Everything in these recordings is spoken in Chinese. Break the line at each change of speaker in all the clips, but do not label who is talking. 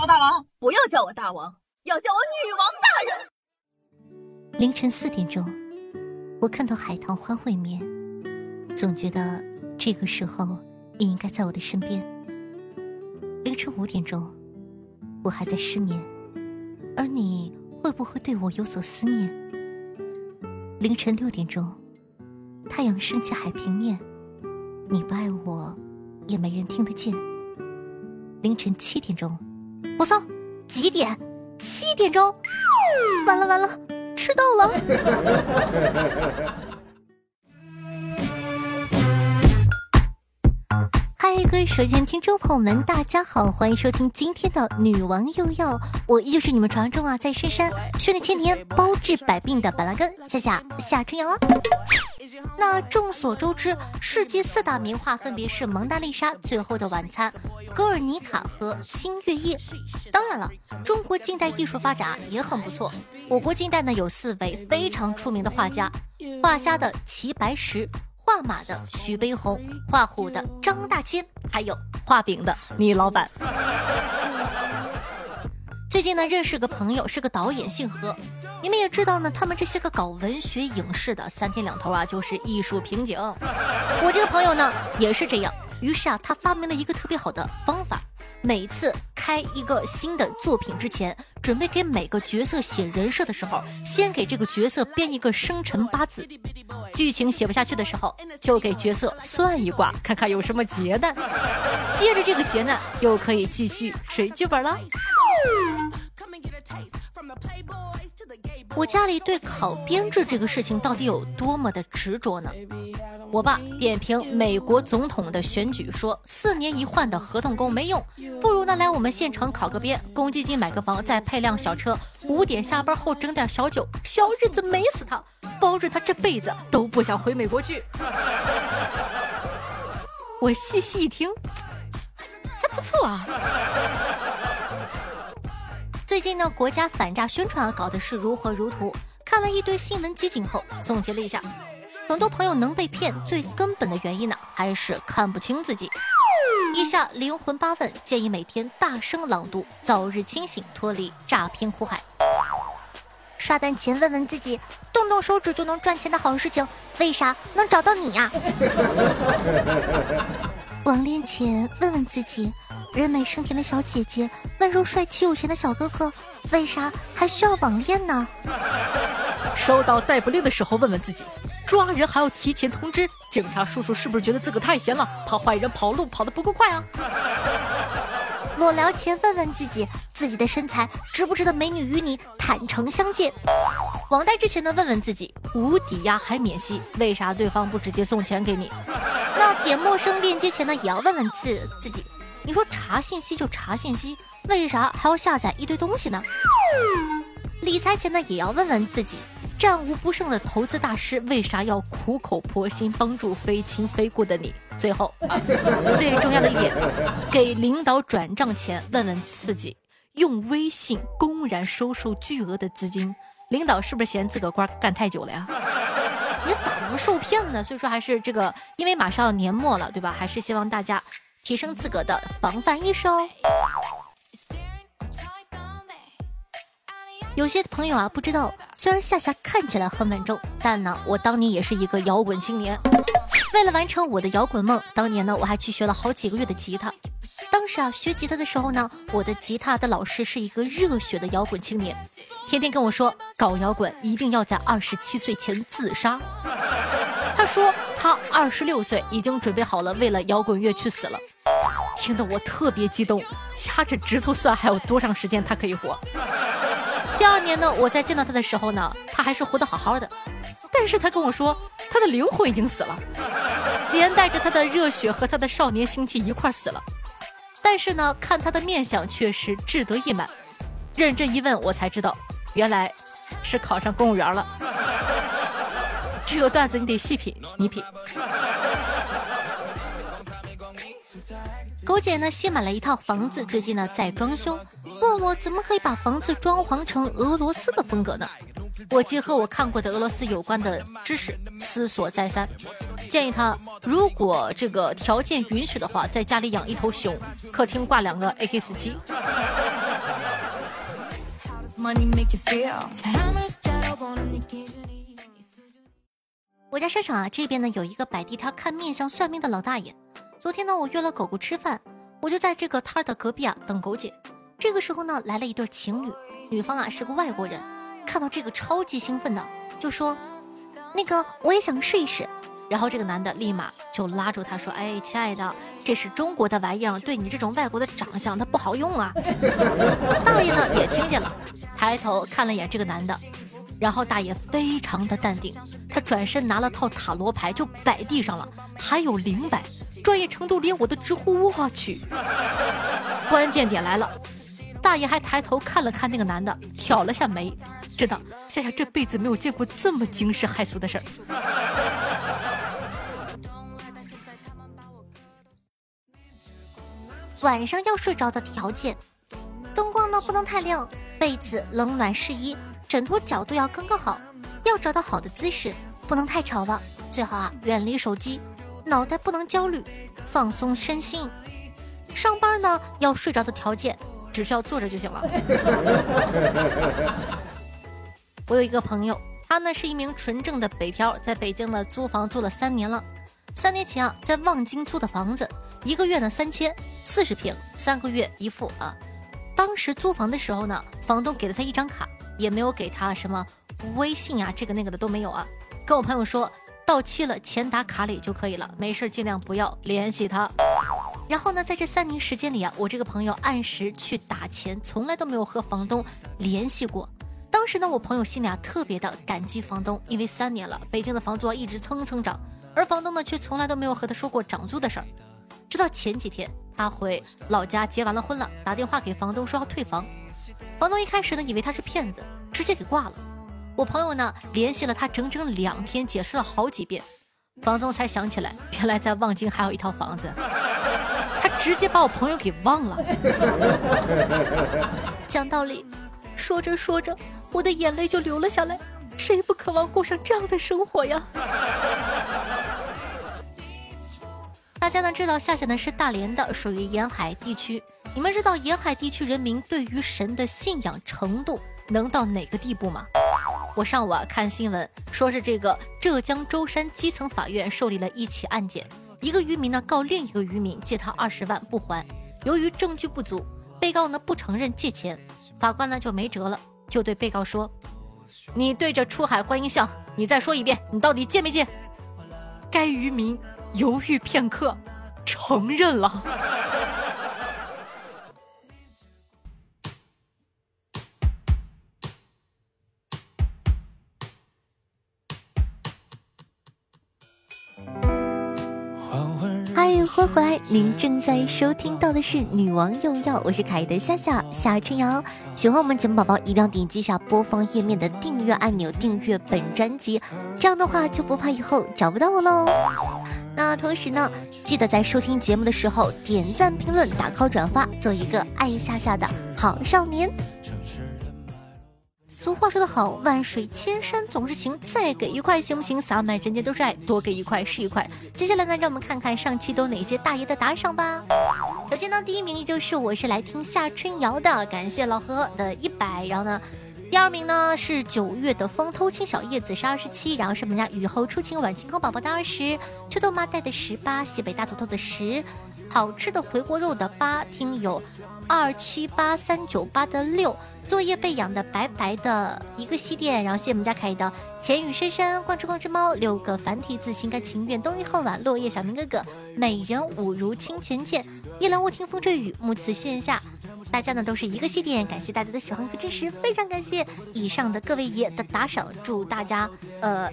我大王，不要叫我大王，要叫我女王大
人。凌晨四点钟，我看到海棠花会面，总觉得这个时候你应该在我的身边。凌晨五点钟，我还在失眠，而你会不会对我有所思念？凌晨六点钟，太阳升起海平面，你不爱我，也没人听得见。凌晨七点钟，我操，几点？七点钟，完了完了，迟到了。嗨，各位首先听众朋友们，大家好，欢迎收听今天的女王又要，我依旧是你们传说中啊，在深山修炼千年、包治百病的板蓝根夏夏夏春阳啊。那众所周知，世界四大名画分别是《蒙娜丽莎》《最后的晚餐》《格尔尼卡》和《新月夜》。当然了，中国近代艺术发展也很不错。我国近代呢有四位非常出名的画家：画虾的齐白石，画马的徐悲鸿，画虎的张大千，还有画饼的倪老板。最近呢，认识个朋友，是个导演，姓何。你们也知道呢，他们这些个搞文学影视的，三天两头啊就是艺术瓶颈。我这个朋友呢也是这样，于是啊，他发明了一个特别好的方法：每次开一个新的作品之前，准备给每个角色写人设的时候，先给这个角色编一个生辰八字，剧情写不下去的时候，就给角色算一卦，看看有什么劫难。接着这个劫难，又可以继续水剧本了。我家里对考编制这个事情到底有多么的执着呢？我爸点评美国总统的选举说：“四年一换的合同工没用，不如呢来我们县城考个编，公积金买个房，再配辆小车，五点下班后整点小酒，小日子美死他，保着他这辈子都不想回美国去。”我细细一听，还不错啊。最近呢，国家反诈宣传啊搞的是如火如荼。看了一堆新闻集锦后，总结了一下，很多朋友能被骗，最根本的原因呢，还是看不清自己。以下灵魂八问，建议每天大声朗读，早日清醒，脱离诈骗苦海。刷单前问问自己，动动手指就能赚钱的好事情，为啥能找到你呀？网恋前问问自己。人美声甜的小姐姐，温柔帅气有钱的小哥哥，为啥还需要网恋呢？收到逮捕令的时候，问问自己，抓人还要提前通知，警察叔叔是不是觉得自个太闲了，怕坏人跑路跑得不够快啊？裸聊前问问自己，自己的身材值不值得美女与你坦诚相见？网贷之前呢，问问自己，无抵押还免息，为啥对方不直接送钱给你？那点陌生链接前呢，也要问问自自己。你说查信息就查信息，为啥还要下载一堆东西呢？理财前呢，也要问问自己，战无不胜的投资大师为啥要苦口婆心帮助非亲非故的你？最后，最重要的一点，给领导转账前问问自己，用微信公然收受巨额的资金，领导是不是嫌自个官干太久了呀？你咋能受骗呢？所以说还是这个，因为马上要年末了，对吧？还是希望大家。提升自个的防范意识哦。有些朋友啊不知道，虽然夏夏看起来很稳重，但呢，我当年也是一个摇滚青年。为了完成我的摇滚梦，当年呢，我还去学了好几个月的吉他。当时啊，学吉他的时候呢，我的吉他的老师是一个热血的摇滚青年，天天跟我说，搞摇滚一定要在二十七岁前自杀。他说他二十六岁已经准备好了，为了摇滚乐去死了。听得我特别激动，掐着指头算还有多长时间他可以活。第二年呢，我在见到他的时候呢，他还是活得好好的，但是他跟我说他的灵魂已经死了，连带着他的热血和他的少年心气一块死了。但是呢，看他的面相却是志得意满。认真一问，我才知道，原来是考上公务员了。这个段子你得细品，你品。狗姐呢新买了一套房子，最近呢在装修，问我怎么可以把房子装潢成俄罗斯的风格呢？我结合我看过的俄罗斯有关的知识，思索再三，建议他如果这个条件允许的话，在家里养一头熊，客厅挂两个 AK 四七。我家商场啊，这边呢有一个摆地摊看面相算命的老大爷。昨天呢，我约了狗狗吃饭，我就在这个摊的隔壁啊等狗姐。这个时候呢，来了一对情侣，女方啊是个外国人，看到这个超级兴奋的，就说：“那个我也想试一试。”然后这个男的立马就拉住他说：“哎，亲爱的，这是中国的玩意儿，对你这种外国的长相，它不好用啊。”大爷呢也听见了，抬头看了眼这个男的。然后大爷非常的淡定，他转身拿了套塔罗牌就摆地上了，还有灵摆，专业程度连我都直呼我去。关键点来了，大爷还抬头看了看那个男的，挑了下眉，真的，夏夏这辈子没有见过这么惊世骇俗的事儿。晚上要睡着的条件，灯光呢不能太亮，被子冷暖适宜。枕头角度要刚刚好，要找到好的姿势，不能太吵了。最好啊，远离手机，脑袋不能焦虑，放松身心。上班呢，要睡着的条件，只需要坐着就行了。我有一个朋友，他呢是一名纯正的北漂，在北京呢租房租了三年了。三年前啊，在望京租的房子，一个月呢三千，四十平，三个月一付啊。当时租房的时候呢，房东给了他一张卡。也没有给他什么微信啊，这个那个的都没有啊。跟我朋友说到期了，钱打卡里就可以了，没事尽量不要联系他。然后呢，在这三年时间里啊，我这个朋友按时去打钱，从来都没有和房东联系过。当时呢，我朋友心里啊特别的感激房东，因为三年了，北京的房租啊一直蹭蹭涨，而房东呢却从来都没有和他说过涨租的事儿。直到前几天，他回老家结完了婚了，打电话给房东说要退房。房东一开始呢，以为他是骗子，直接给挂了。我朋友呢，联系了他整整两天，解释了好几遍，房东才想起来，原来在望京还有一套房子。他直接把我朋友给忘了。讲道理，说着说着，我的眼泪就流了下来。谁不渴望过上这样的生活呀？大家呢知道，夏夏呢是大连的，属于沿海地区。你们知道沿海地区人民对于神的信仰程度能到哪个地步吗？我上午啊看新闻，说是这个浙江舟山基层法院受理了一起案件，一个渔民呢告另一个渔民借他二十万不还，由于证据不足，被告呢不承认借钱，法官呢就没辙了，就对被告说：“你对着出海观音像，你再说一遍，你到底借没借？”该渔民犹豫片刻，承认了。欢迎回来，您正在收听到的是《女王又要》，我是可爱的夏夏夏春瑶。喜欢我们节目宝宝一定要点击一下播放页面的订阅按钮，订阅本专辑，这样的话就不怕以后找不到我喽。那同时呢，记得在收听节目的时候点赞、评论、打 call、转发，做一个爱夏夏的好少年。俗话说得好，万水千山总是情，再给一块行不行？洒满人间都是爱，多给一块是一块。接下来呢，让我们看看上期都哪些大爷的打赏吧。首先呢，第一名依旧是我是来听夏春瑶的，感谢老何的一百。然后呢，第二名呢是九月的风偷青小叶子是二十七，然后是我们家雨后初晴晚晴空宝宝的二十，秋豆妈带的十八，西北大土豆的十，好吃的回锅肉的八，听友二七八三九八的六。作业被养的白白的一个西点，然后谢我们家凯的浅雨深深，光之光之猫六个繁体字，心甘情愿，冬日恨晚，落叶小明哥哥，美人舞如清泉剑，夜阑卧听风吹雨，暮刺轩下，大家呢都是一个西点，感谢大家的喜欢和支持，非常感谢以上的各位爷的打赏，祝大家呃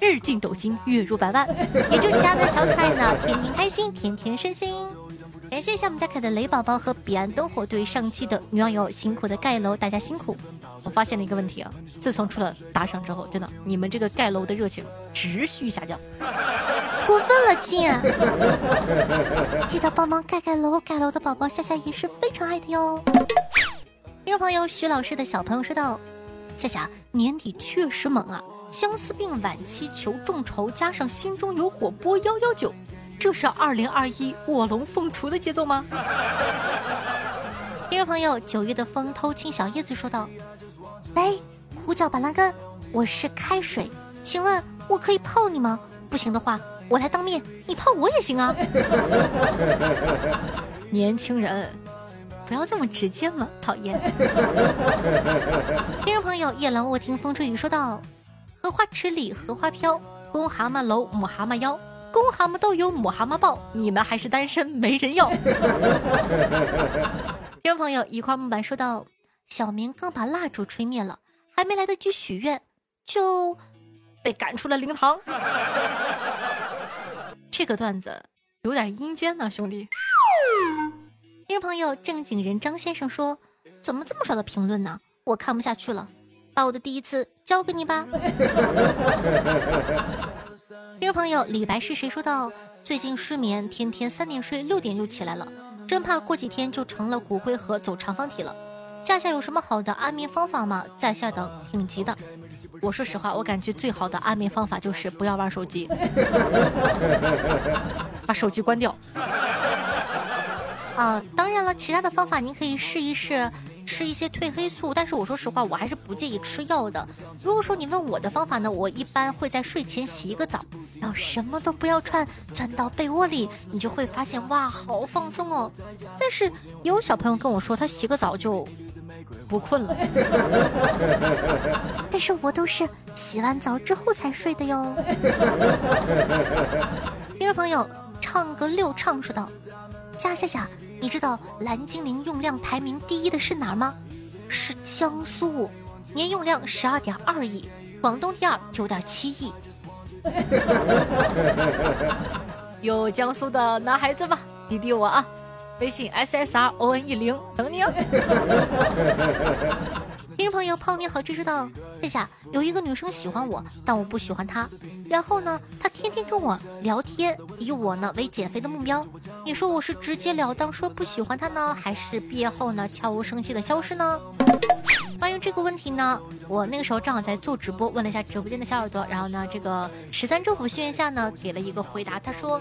日进斗金，月入百万，也祝其他的小可爱呢天天开心，天天顺心。感谢一下我们家可爱的雷宝宝和彼岸灯火对上期的女网友辛苦的盖楼，大家辛苦。我发现了一个问题啊，自从出了打赏之后，真的你们这个盖楼的热情持续下降，过分了亲！记得帮忙盖盖楼，盖楼的宝宝夏夏也是非常爱的哟。听众朋友徐老师的小朋友说道：夏夏年底确实猛啊，相思病晚期求众筹，加上心中有火拨幺幺九。这是二零二一卧龙凤雏的节奏吗？听众朋友，九月的风偷亲小叶子说道：“喂，呼叫板蓝根，我是开水，请问我可以泡你吗？不行的话，我来当面，你泡我也行啊。”年轻人，不要这么直接嘛，讨厌。听众朋友，夜郎卧听风吹雨说道：“荷花池里荷花飘，公蛤蟆搂母蛤蟆腰。”公蛤蟆都有母蛤蟆抱，你们还是单身没人要。听众朋友，一块木板说道，小明刚把蜡烛吹灭了，还没来得及许愿，就被赶出了灵堂。这个段子有点阴间呢，兄弟。听众朋友，正经人张先生说，怎么这么少的评论呢？我看不下去了，把我的第一次交给你吧。听众朋友，李白是谁说道：“最近失眠，天天三点睡，六点就起来了，真怕过几天就成了骨灰盒走长方体了。夏夏有什么好的安眠方法吗？在下等，挺急的。我说实话，我感觉最好的安眠方法就是不要玩手机，把手机关掉。啊，当然了，其他的方法您可以试一试。吃一些褪黑素，但是我说实话，我还是不介意吃药的。如果说你问我的方法呢，我一般会在睡前洗一个澡，然后什么都不要穿，钻到被窝里，你就会发现哇，好放松哦。但是有小朋友跟我说，他洗个澡就不困了。但是我都是洗完澡之后才睡的哟。听众朋友，唱歌六唱说道：夏夏夏。你知道蓝精灵用量排名第一的是哪儿吗？是江苏，年用量十二点二亿，广东第二九点七亿。有江苏的男孩子吗？滴滴我啊，微信 s s r o n e 零等你啊。听众朋友，泡面好知道，谢谢。有一个女生喜欢我，但我不喜欢她。然后呢，她天天跟我聊天，以我呢为减肥的目标。你说我是直截了当说不喜欢她呢，还是毕业后呢悄无声息的消失呢？关于这个问题呢，我那个时候正好在做直播，问了一下直播间的小耳朵，然后呢，这个十三政府训练下呢给了一个回答，他说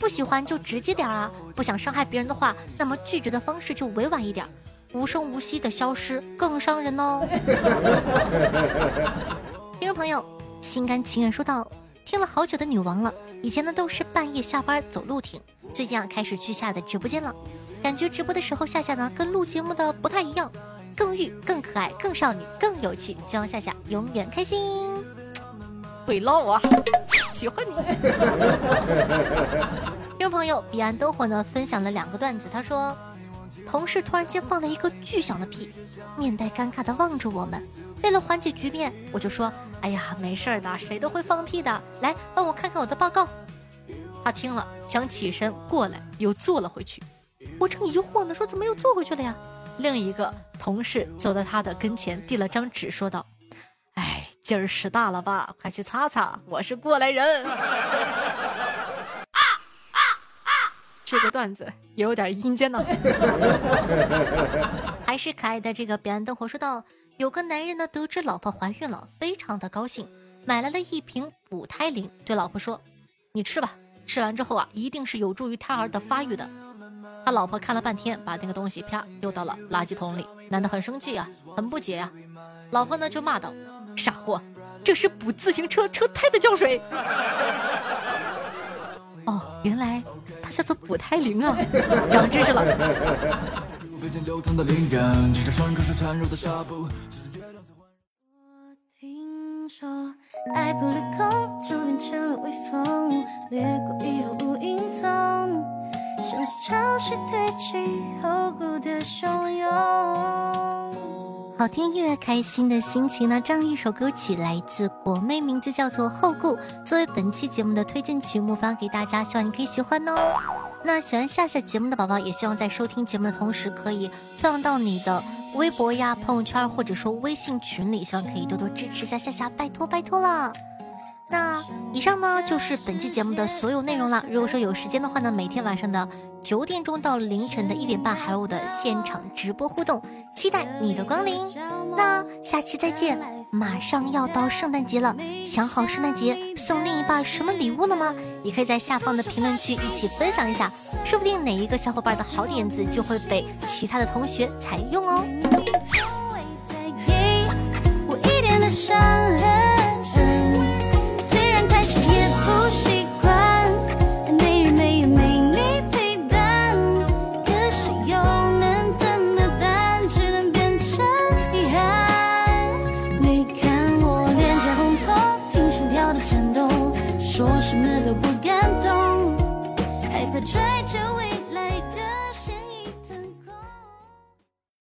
不喜欢就直接点啊，不想伤害别人的话，那么拒绝的方式就委婉一点。无声无息的消失更伤人哦。听众朋友，心甘情愿说道：“听了好久的女王了，以前呢都是半夜下班走路听，最近啊开始去夏的直播间了，感觉直播的时候夏夏呢跟录节目的不太一样，更欲、更可爱、更少女、更有趣，希望夏夏永远开心。会唠啊，喜欢你。听众朋友，彼岸灯火呢分享了两个段子，他说。同事突然间放了一个巨响的屁，面带尴尬的望着我们。为了缓解局面，我就说：“哎呀，没事的，谁都会放屁的。来，帮我看看我的报告。”他听了，想起身过来，又坐了回去。我正疑惑呢，说怎么又坐回去了呀？另一个同事走到他的跟前，递了张纸，说道：“哎，今儿屎大了吧？快去擦擦，我是过来人。” 这个段子也有点阴间呢。还是可爱的这个彼岸灯火说道：“有个男人呢，得知老婆怀孕了，非常的高兴，买来了一瓶补胎灵，对老婆说：‘你吃吧，吃完之后啊，一定是有助于胎儿的发育的。’他老婆看了半天，把那个东西啪丢到了垃圾桶里。男的很生气啊，很不解啊。老婆呢就骂道：‘傻货，这是补自行车车胎的胶水。’ 哦，原来。”叫做补胎灵啊，长知识了。我听说爱不离空，就变成了微风，掠过以后无影踪，像是潮水退去后孤的汹涌。好听音乐，开心的心情呢。这样一首歌曲来自国妹，名字叫做《后顾》，作为本期节目的推荐曲目发给大家，希望你可以喜欢哦。那喜欢夏夏节目的宝宝，也希望在收听节目的同时，可以放到你的微博呀、朋友圈或者说微信群里，希望可以多多支持一下夏夏，拜托拜托了。那以上呢就是本期节目的所有内容了。如果说有时间的话呢，每天晚上的九点钟到凌晨的一点半还有我的现场直播互动，期待你的光临。那下期再见！马上要到圣诞节了，想好圣诞节送另一半什么礼物了吗？也可以在下方的评论区一起分享一下，说不定哪一个小伙伴的好点子就会被其他的同学采用哦。
说什么都